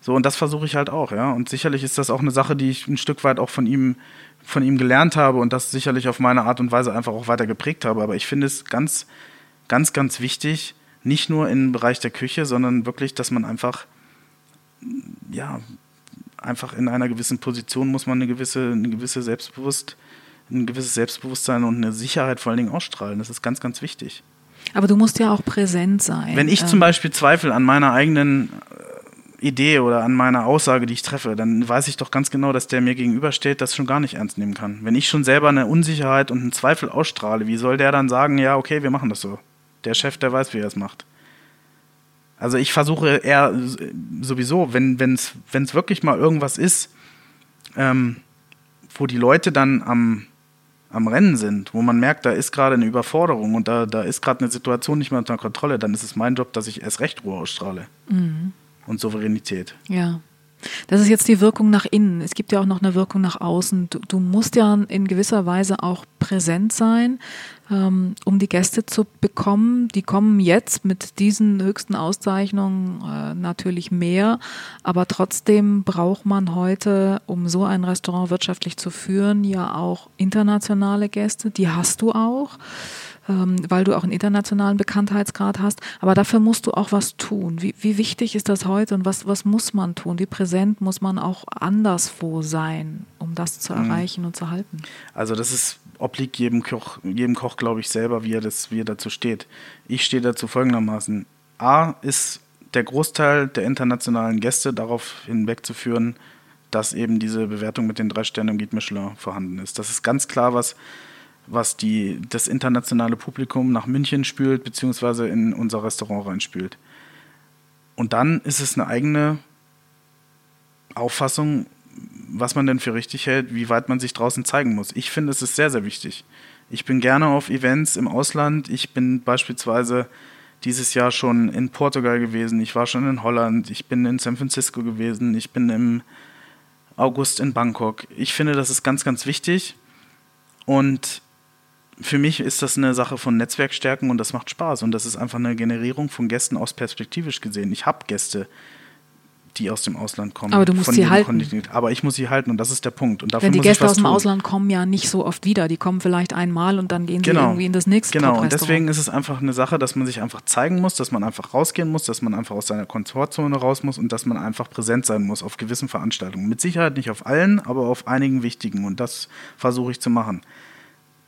So, und das versuche ich halt auch, ja. Und sicherlich ist das auch eine Sache, die ich ein Stück weit auch von ihm, von ihm gelernt habe und das sicherlich auf meine Art und Weise einfach auch weiter geprägt habe. Aber ich finde es ganz, ganz, ganz wichtig, nicht nur im Bereich der Küche, sondern wirklich, dass man einfach, ja, einfach in einer gewissen Position muss man eine gewisse, eine gewisse Selbstbewusst, ein gewisses Selbstbewusstsein und eine Sicherheit vor allen Dingen ausstrahlen. Das ist ganz, ganz wichtig. Aber du musst ja auch präsent sein. Wenn ich ähm. zum Beispiel Zweifel an meiner eigenen äh, Idee oder an meiner Aussage, die ich treffe, dann weiß ich doch ganz genau, dass der mir gegenübersteht, das schon gar nicht ernst nehmen kann. Wenn ich schon selber eine Unsicherheit und einen Zweifel ausstrahle, wie soll der dann sagen, ja, okay, wir machen das so? Der Chef, der weiß, wie er es macht. Also ich versuche eher sowieso, wenn es wirklich mal irgendwas ist, ähm, wo die Leute dann am, am Rennen sind, wo man merkt, da ist gerade eine Überforderung und da, da ist gerade eine Situation nicht mehr unter Kontrolle, dann ist es mein Job, dass ich erst recht Ruhe ausstrahle. Mhm. Und Souveränität. Ja. Das ist jetzt die Wirkung nach innen. Es gibt ja auch noch eine Wirkung nach außen. Du, du musst ja in gewisser Weise auch präsent sein, ähm, um die Gäste zu bekommen. Die kommen jetzt mit diesen höchsten Auszeichnungen äh, natürlich mehr, aber trotzdem braucht man heute, um so ein Restaurant wirtschaftlich zu führen, ja auch internationale Gäste. Die hast du auch ähm, weil du auch einen internationalen Bekanntheitsgrad hast. Aber dafür musst du auch was tun. Wie, wie wichtig ist das heute und was, was muss man tun? Wie präsent muss man auch anderswo sein, um das zu mhm. erreichen und zu halten? Also das ist obliegt jedem Koch, jedem Koch, glaube ich, selber, wie er, das, wie er dazu steht. Ich stehe dazu folgendermaßen. A ist der Großteil der internationalen Gäste darauf hinwegzuführen, dass eben diese Bewertung mit den drei Sternen im Guide Michelin vorhanden ist. Das ist ganz klar was, was die, das internationale Publikum nach München spült, beziehungsweise in unser Restaurant reinspült. Und dann ist es eine eigene Auffassung, was man denn für richtig hält, wie weit man sich draußen zeigen muss. Ich finde, es ist sehr, sehr wichtig. Ich bin gerne auf Events im Ausland. Ich bin beispielsweise dieses Jahr schon in Portugal gewesen. Ich war schon in Holland. Ich bin in San Francisco gewesen. Ich bin im August in Bangkok. Ich finde, das ist ganz, ganz wichtig. Und für mich ist das eine Sache von Netzwerkstärken und das macht Spaß. Und das ist einfach eine Generierung von Gästen aus perspektivisch gesehen. Ich habe Gäste, die aus dem Ausland kommen. Aber du musst sie halten. Kontinent. Aber ich muss sie halten und das ist der Punkt. Und dafür Denn die Gäste aus dem tun. Ausland kommen ja nicht so oft wieder. Die kommen vielleicht einmal und dann gehen genau. sie irgendwie in das nächste Genau, und deswegen ist es einfach eine Sache, dass man sich einfach zeigen muss, dass man einfach rausgehen muss, dass man einfach aus seiner Komfortzone raus muss und dass man einfach präsent sein muss auf gewissen Veranstaltungen. Mit Sicherheit nicht auf allen, aber auf einigen wichtigen. Und das versuche ich zu machen.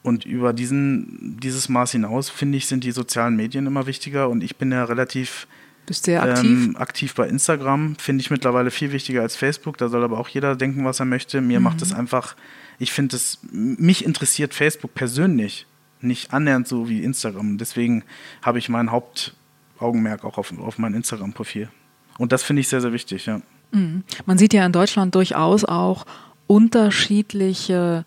Und über diesen, dieses Maß hinaus, finde ich, sind die sozialen Medien immer wichtiger. Und ich bin ja relativ Bist sehr aktiv? Ähm, aktiv bei Instagram. Finde ich mittlerweile viel wichtiger als Facebook. Da soll aber auch jeder denken, was er möchte. Mir mhm. macht es einfach, ich finde es, mich interessiert Facebook persönlich nicht annähernd so wie Instagram. Deswegen habe ich mein Hauptaugenmerk auch auf, auf mein Instagram-Profil. Und das finde ich sehr, sehr wichtig, ja. Mhm. Man sieht ja in Deutschland durchaus auch unterschiedliche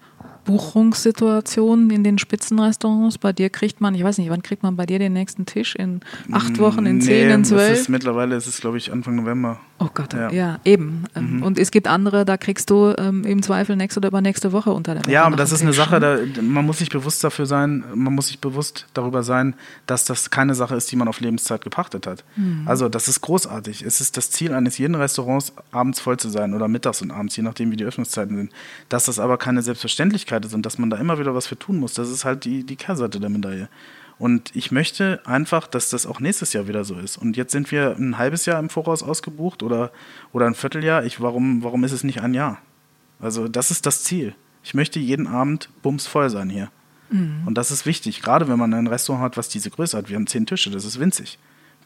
Buchungssituationen in den Spitzenrestaurants? Bei dir kriegt man, ich weiß nicht, wann kriegt man bei dir den nächsten Tisch? In acht Wochen, in zehn, in zwölf? Ist, mittlerweile ist es, glaube ich, Anfang November. Oh Gott, ja, ja eben. Ähm, mhm. Und es gibt andere, da kriegst du ähm, im Zweifel nächste oder übernächste Woche unter der Woche. Ja, aber das ist eine Sache, da, man muss sich bewusst dafür sein, man muss sich bewusst darüber sein, dass das keine Sache ist, die man auf Lebenszeit gepachtet hat. Mhm. Also das ist großartig. Es ist das Ziel eines jeden Restaurants, abends voll zu sein oder mittags und abends, je nachdem, wie die Öffnungszeiten sind. Dass das aber keine Selbstverständlichkeit ist und dass man da immer wieder was für tun muss, das ist halt die, die Kehrseite der Medaille. Und ich möchte einfach, dass das auch nächstes Jahr wieder so ist. Und jetzt sind wir ein halbes Jahr im Voraus ausgebucht oder, oder ein Vierteljahr. Ich, warum, warum ist es nicht ein Jahr? Also das ist das Ziel. Ich möchte jeden Abend bumsvoll sein hier. Mhm. Und das ist wichtig, gerade wenn man ein Restaurant hat, was diese Größe hat. Wir haben zehn Tische, das ist winzig.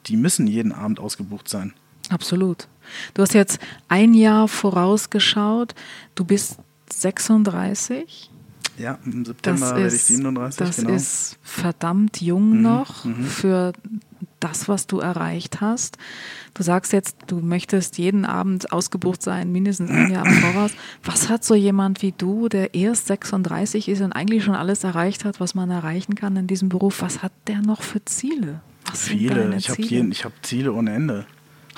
Die müssen jeden Abend ausgebucht sein. Absolut. Du hast jetzt ein Jahr vorausgeschaut. Du bist 36. Ja, im September das werde ich 37. Das genau. ist verdammt jung mhm, noch mhm. für das, was du erreicht hast. Du sagst jetzt, du möchtest jeden Abend ausgebucht sein, mindestens ein Jahr im Voraus. Was hat so jemand wie du, der erst 36 ist und eigentlich schon alles erreicht hat, was man erreichen kann in diesem Beruf, was hat der noch für Ziele? Was Viele. Ich habe hab Ziele ohne Ende.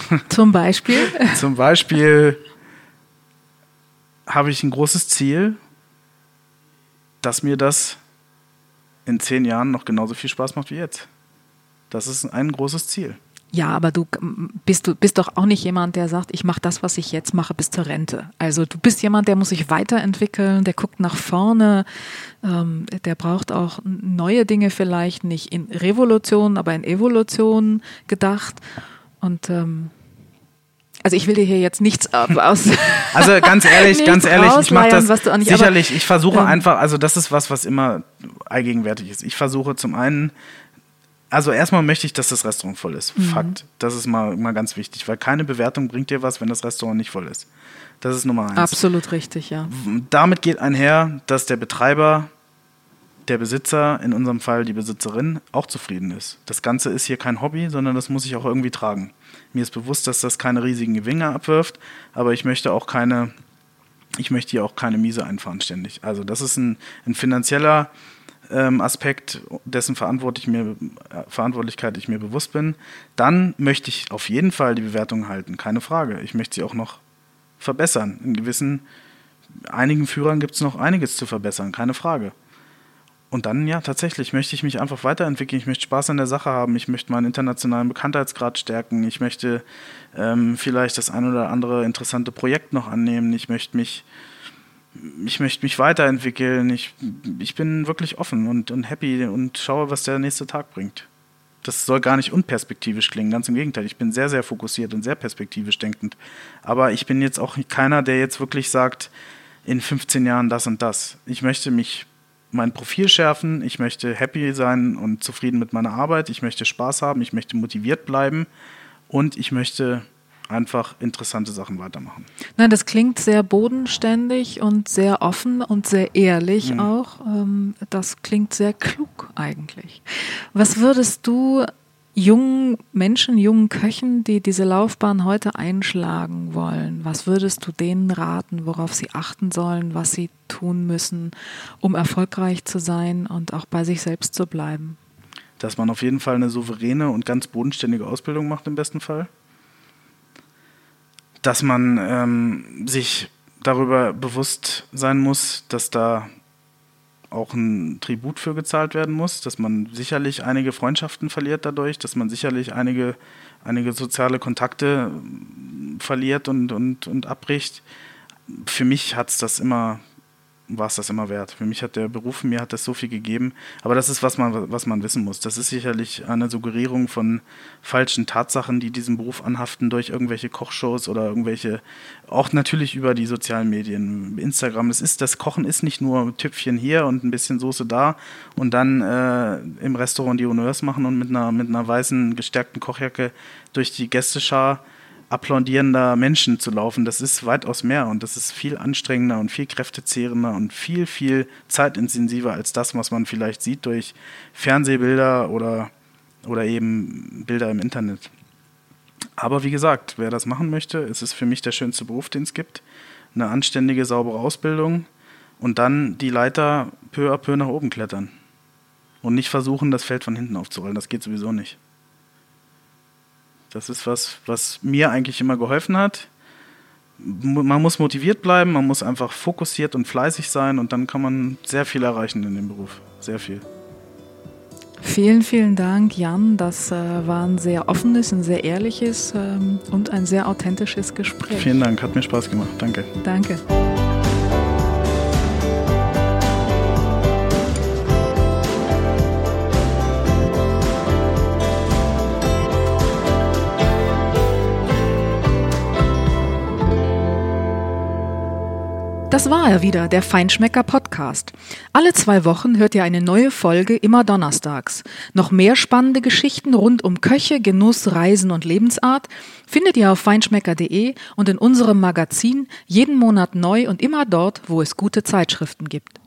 Zum Beispiel? Zum Beispiel habe ich ein großes Ziel, dass mir das in zehn Jahren noch genauso viel Spaß macht wie jetzt. Das ist ein großes Ziel. Ja, aber du bist, du bist doch auch nicht jemand, der sagt, ich mache das, was ich jetzt mache, bis zur Rente. Also du bist jemand, der muss sich weiterentwickeln, der guckt nach vorne, ähm, der braucht auch neue Dinge vielleicht, nicht in Revolution, aber in Evolution gedacht. Und ähm, also ich will dir hier jetzt nichts aus. Also ganz ehrlich, ganz ehrlich, ich mache das nicht, sicherlich. Aber, ich versuche ähm, einfach, also das ist was, was immer allgegenwärtig ist. Ich versuche zum einen, also erstmal möchte ich, dass das Restaurant voll ist. Mhm. Fakt. Das ist mal, mal ganz wichtig, weil keine Bewertung bringt dir was, wenn das Restaurant nicht voll ist. Das ist Nummer eins. Absolut richtig, ja. Damit geht einher, dass der Betreiber der Besitzer, in unserem Fall die Besitzerin, auch zufrieden ist. Das Ganze ist hier kein Hobby, sondern das muss ich auch irgendwie tragen. Mir ist bewusst, dass das keine riesigen Gewinne abwirft, aber ich möchte auch keine, ich möchte hier auch keine Miese einfahren ständig. Also das ist ein, ein finanzieller ähm, Aspekt, dessen Verantwortlich mir, äh, Verantwortlichkeit ich mir bewusst bin. Dann möchte ich auf jeden Fall die Bewertung halten, keine Frage. Ich möchte sie auch noch verbessern. In gewissen, einigen Führern gibt es noch einiges zu verbessern, keine Frage. Und dann, ja, tatsächlich möchte ich mich einfach weiterentwickeln. Ich möchte Spaß an der Sache haben. Ich möchte meinen internationalen Bekanntheitsgrad stärken. Ich möchte ähm, vielleicht das ein oder andere interessante Projekt noch annehmen. Ich möchte mich, ich möchte mich weiterentwickeln. Ich, ich bin wirklich offen und, und happy und schaue, was der nächste Tag bringt. Das soll gar nicht unperspektivisch klingen, ganz im Gegenteil. Ich bin sehr, sehr fokussiert und sehr perspektivisch denkend. Aber ich bin jetzt auch keiner, der jetzt wirklich sagt, in 15 Jahren das und das. Ich möchte mich mein Profil schärfen, ich möchte happy sein und zufrieden mit meiner Arbeit, ich möchte Spaß haben, ich möchte motiviert bleiben und ich möchte einfach interessante Sachen weitermachen. Nein, das klingt sehr bodenständig und sehr offen und sehr ehrlich mhm. auch. Ähm, das klingt sehr klug eigentlich. Was würdest du jungen Menschen, jungen Köchen, die diese Laufbahn heute einschlagen wollen, was würdest du denen raten, worauf sie achten sollen, was sie tun müssen, um erfolgreich zu sein und auch bei sich selbst zu bleiben? Dass man auf jeden Fall eine souveräne und ganz bodenständige Ausbildung macht im besten Fall. Dass man ähm, sich darüber bewusst sein muss, dass da auch ein Tribut für gezahlt werden muss, dass man sicherlich einige Freundschaften verliert dadurch, dass man sicherlich einige, einige soziale Kontakte verliert und, und, und abbricht. Für mich hat es das immer war es das immer wert. Für mich hat der Beruf, mir hat das so viel gegeben. Aber das ist, was man, was man wissen muss. Das ist sicherlich eine Suggerierung von falschen Tatsachen, die diesem Beruf anhaften durch irgendwelche Kochshows oder irgendwelche, auch natürlich über die sozialen Medien, Instagram. Es ist, das Kochen ist nicht nur Tüpfchen hier und ein bisschen Soße da und dann äh, im Restaurant die Honneurs machen und mit einer, mit einer weißen gestärkten Kochjacke durch die Gästeschar applaudierender Menschen zu laufen, das ist weitaus mehr und das ist viel anstrengender und viel kräftezehrender und viel, viel zeitintensiver als das, was man vielleicht sieht durch Fernsehbilder oder, oder eben Bilder im Internet. Aber wie gesagt, wer das machen möchte, ist es für mich der schönste Beruf, den es gibt. Eine anständige, saubere Ausbildung und dann die Leiter peu à peu nach oben klettern. Und nicht versuchen, das Feld von hinten aufzurollen. Das geht sowieso nicht. Das ist was, was mir eigentlich immer geholfen hat. Man muss motiviert bleiben, man muss einfach fokussiert und fleißig sein und dann kann man sehr viel erreichen in dem Beruf. Sehr viel. Vielen, vielen Dank, Jan. Das äh, war ein sehr offenes, ein sehr ehrliches ähm, und ein sehr authentisches Gespräch. Vielen Dank, hat mir Spaß gemacht. Danke. Danke. Das war er wieder, der Feinschmecker Podcast. Alle zwei Wochen hört ihr eine neue Folge, immer donnerstags. Noch mehr spannende Geschichten rund um Köche, Genuss, Reisen und Lebensart findet ihr auf feinschmecker.de und in unserem Magazin jeden Monat neu und immer dort, wo es gute Zeitschriften gibt.